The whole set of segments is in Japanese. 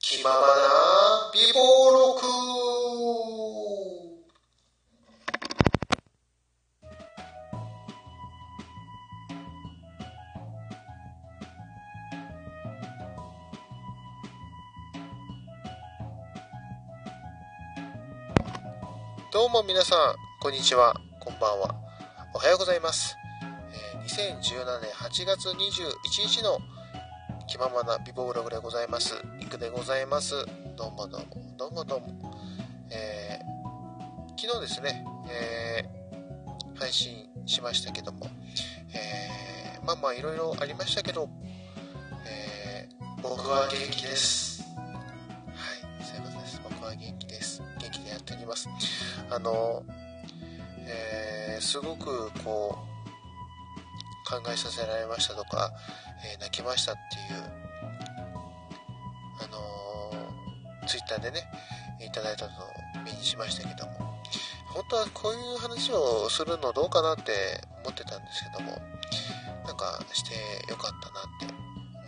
気ままな美貌録どうも皆さん、こんにちは、こんばんは。おはようございます。えー2017年8月21日の気ままな美貌ログでございます。いくでございます。どうもどうも、どうもどうも。えー昨日ですね、えー配信しましたけども、えーまあまあいろいろありましたけど、えー僕は元気です。はい、そういうことです。僕は元気です。元気でやっております。あの、えーすごくこう、考えさせられましたとか、えー泣きましたっていう、ツイッターでね、いただいたのを目にしましたけども、本当はこういう話をするのどうかなって思ってたんですけども、なんかしてよかったなって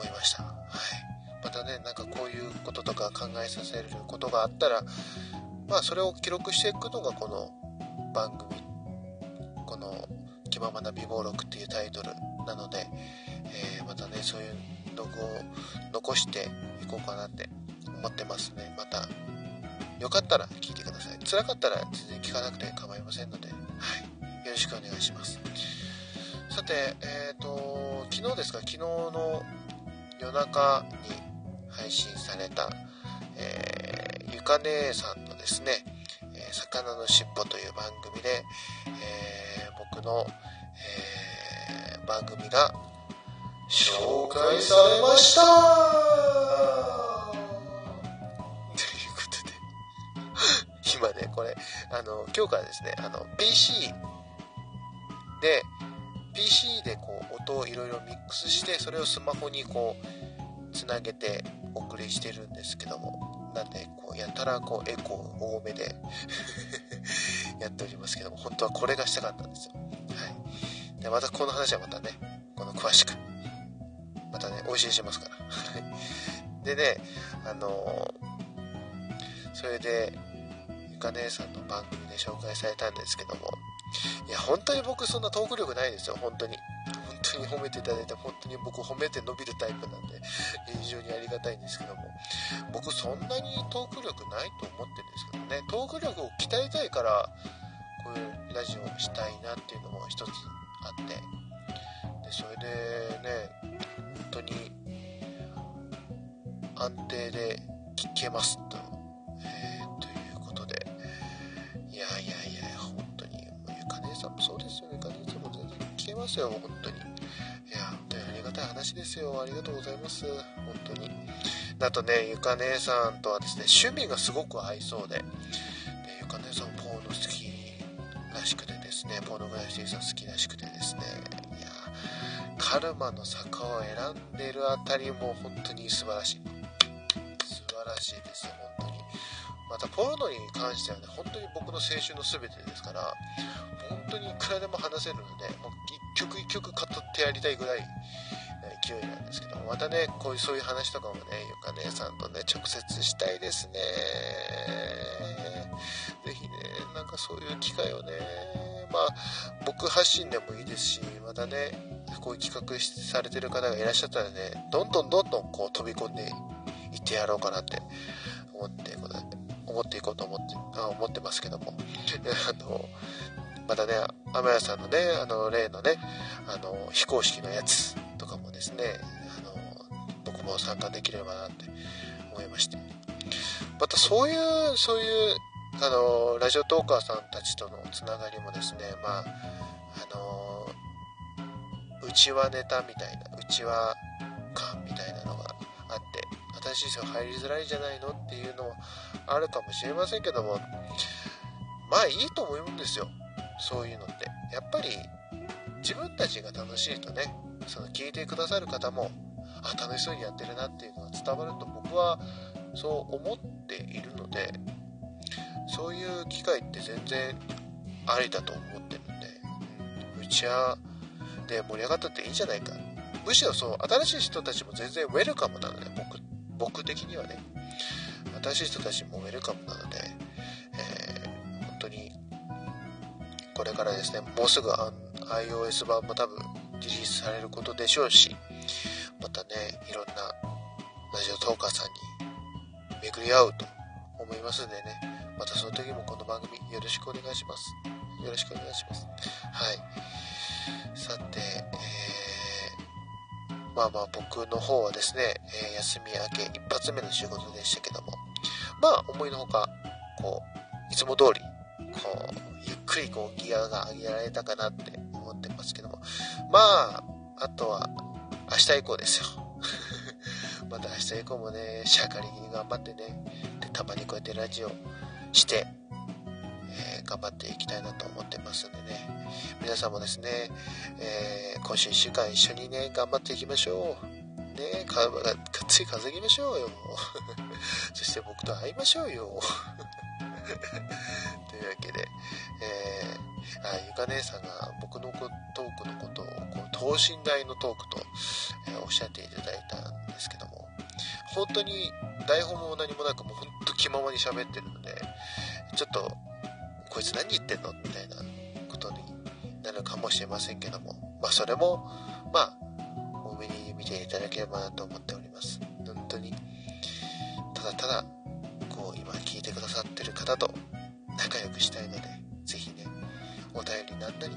思いました。はい。またね、なんかこういうこととか考えさせることがあったら、まあそれを記録していくのがこの番組、この気ままな美貌録っていうタイトルなので、えーまたね、そういうログを残していこうかなって思ってますね。また、よかったら聞いてください。辛かったら全然聞かなくて構いませんので、はい。よろしくお願いします。さて、えっ、と、昨日ですか、昨日の夜中に配信された、えーゆか姉さんのですね、え魚のしっぽという番組で、えー僕の、え番組が紹介されました今ね、これ、あの、今日からですね、あの、PC で、PC でこう、音をいろいろミックスして、それをスマホにこう、つなげてお送りしてるんですけども、なんで、こう、やたらこう、エコー多めで やっておりますけども、本当はこれがしたかったんですよ。はい。で、またこの話はまたね、この詳しく、またね、お教えしますから。でね、あのーそれで、か姉さんの番組で紹介されたんですけども、いや、本当に僕そんなトーク力ないですよ、本当に。本当に褒めていただいて、本当に僕褒めて伸びるタイプなんで、非常にありがたいんですけども、僕そんなにトーク力ないと思ってるんですけどね、トーク力を鍛えたいから、こういうラジオをしたいなっていうのも一つあって、で、それでね、本当に安定で聞けますと、えますよ、本当に。いや、本当にありがたい話ですよ、ありがとうございます、本当に。あとね、ゆか姉さんとはですね、趣味がすごく合いそうで、でゆか姉さんポーノ好きらしくてですね、ポーノグラフィティさん好きらしくてですね、いや、カルマの坂を選んでるあたりも本当に素晴らしい。素晴らしいですよ、本当に。また、ポルノに関してはね、本当に僕の青春の全てですから、本当にいくらでも話せるので、もう一曲一曲語ってやりたいぐらい勢いなんですけど、またね、こういうそういう話とかもね、ゆか姉さんとね、直接したいですね。ぜひね、なんかそういう機会をね、まあ、僕発信でもいいですし、またね、こういう企画されてる方がいらっしゃったらね、どんどんどんどんこう飛び込んでいってやろうかなって、思っていこうと思って、あ思ってますけども。あの、またね、天谷さんのね、あの、例のね、あの、非公式のやつとかもですね、あの、僕も参加できればなって思いまして。またそういう、そういう、あの、ラジオトーカーさんたちとのつながりもですね、まあ、あの、内輪ネタみたいな、内輪感新しい人が入りづらいじゃないのっていうのはあるかもしれませんけども、まあいいと思うんですよ。そういうのって。やっぱり自分たちが楽しいとね、その聞いてくださる方も、あ、楽しそうにやってるなっていうのが伝わると僕はそう思っているので、そういう機会って全然ありだと思ってるんで、う、ちはで盛り上がったっていいんじゃないか。むしろそう、新しい人たちも全然ウェルカムなので、僕って僕的にはね新しい人たちもウェルカムなので、えー、本当にこれからですねもうすぐ iOS 版も多分リリースされることでしょうしまたねいろんなラジオトーカーさんに巡り合うと思いますんでねまたその時もこの番組よろしくお願いします。よろしくお願いします。はい。さて、まあまあ僕の方はですね、えー、休み明け一発目の仕事でしたけどもまあ思いのほかこういつも通りこうゆっくりこうギアが上げられたかなって思ってますけどもまああとは明日以降ですよ。また明日以降もねしゃかりに頑張ってねでたまにこうやってラジオして、頑張っていきたいなと思ってますんでね。皆さんもですね、えー、今週1週間一緒にね頑張っていきましょう。ねかがっつり稼ぎましょうよ。そして僕と会いましょうよ。というわけで、えー、あゆか姉さんが僕のトークのことをこう等身大のトークと、えー、おっしゃっていただいたんですけども本当に台本も何もなくもう本当気ままに喋ってるのでちょっとこいつ何言ってんの？みたいなことになるかもしれませんけども、まあそれも、まあ、多めに見ていただければなと思っております。本当に、ただただ、こう今聞いてくださってる方と仲良くしたいので、ぜひね、お便りなんなり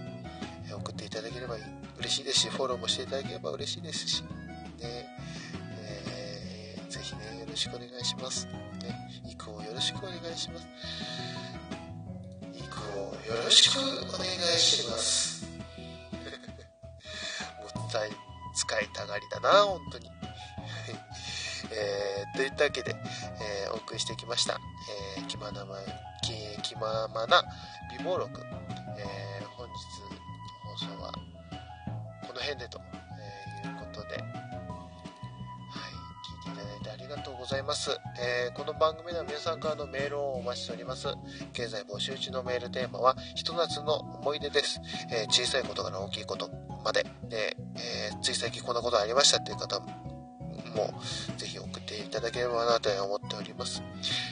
送っていただければ嬉しいですし、フォローもしていただければ嬉しいですし、ね、えー、ぜひね、よろしくお願いします。ね、以降よろしくお願いします。よろしくお願いします。もったい使いたがりだな、本当に。えー、といったわけで、えー、お送りしてきました。えー、気まなま、気、気ままな美貌録。えー、本日の放送はこの辺でと、ございます。えー、この番組では皆さんからのメールをお待ちしております。現在募集中のメールテーマは、ひと夏の思い出です。えー、小さいことから大きいことまで、で、えー、つい最近こんなことありましたっていう方も、ぜひ送っていただければなと思っております。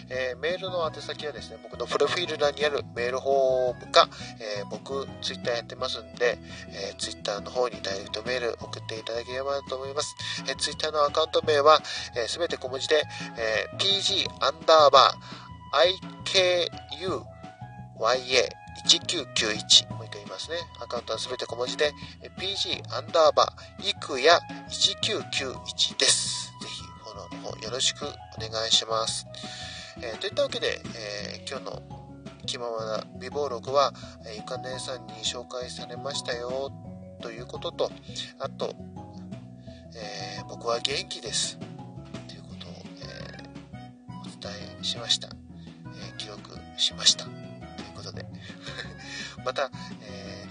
えー、メールの宛先はですね、僕のプロフィール欄にあるメールフォームか、えー、僕、ツイッターやってますんで、えー、ツイッターの方にダイレクトメール送っていただければなと思います。えー、ツイッターのアカウント名は、えー、全て小文字で、えー、pg アンダーバー ikuya1991 もう一回言いますね。アカウントは全て小文字で、pg アンダーバーいくや1991です。ぜひフォローの方よろしくお願いします。えー、といったわけで、えー、今日の気ままな美貌録は、え、ゆか姉さんに紹介されましたよということと、あと、えー、僕は元気です。ということを、えー、お伝えしました。え、記録しました。ということで また、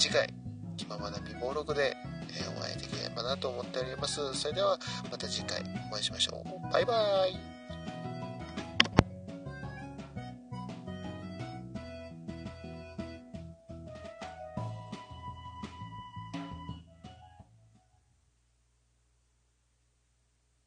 次回、気ままな美貌録で、えお会いできればなと思っております。それでは、また次回お会いしましょう。バイバーイ。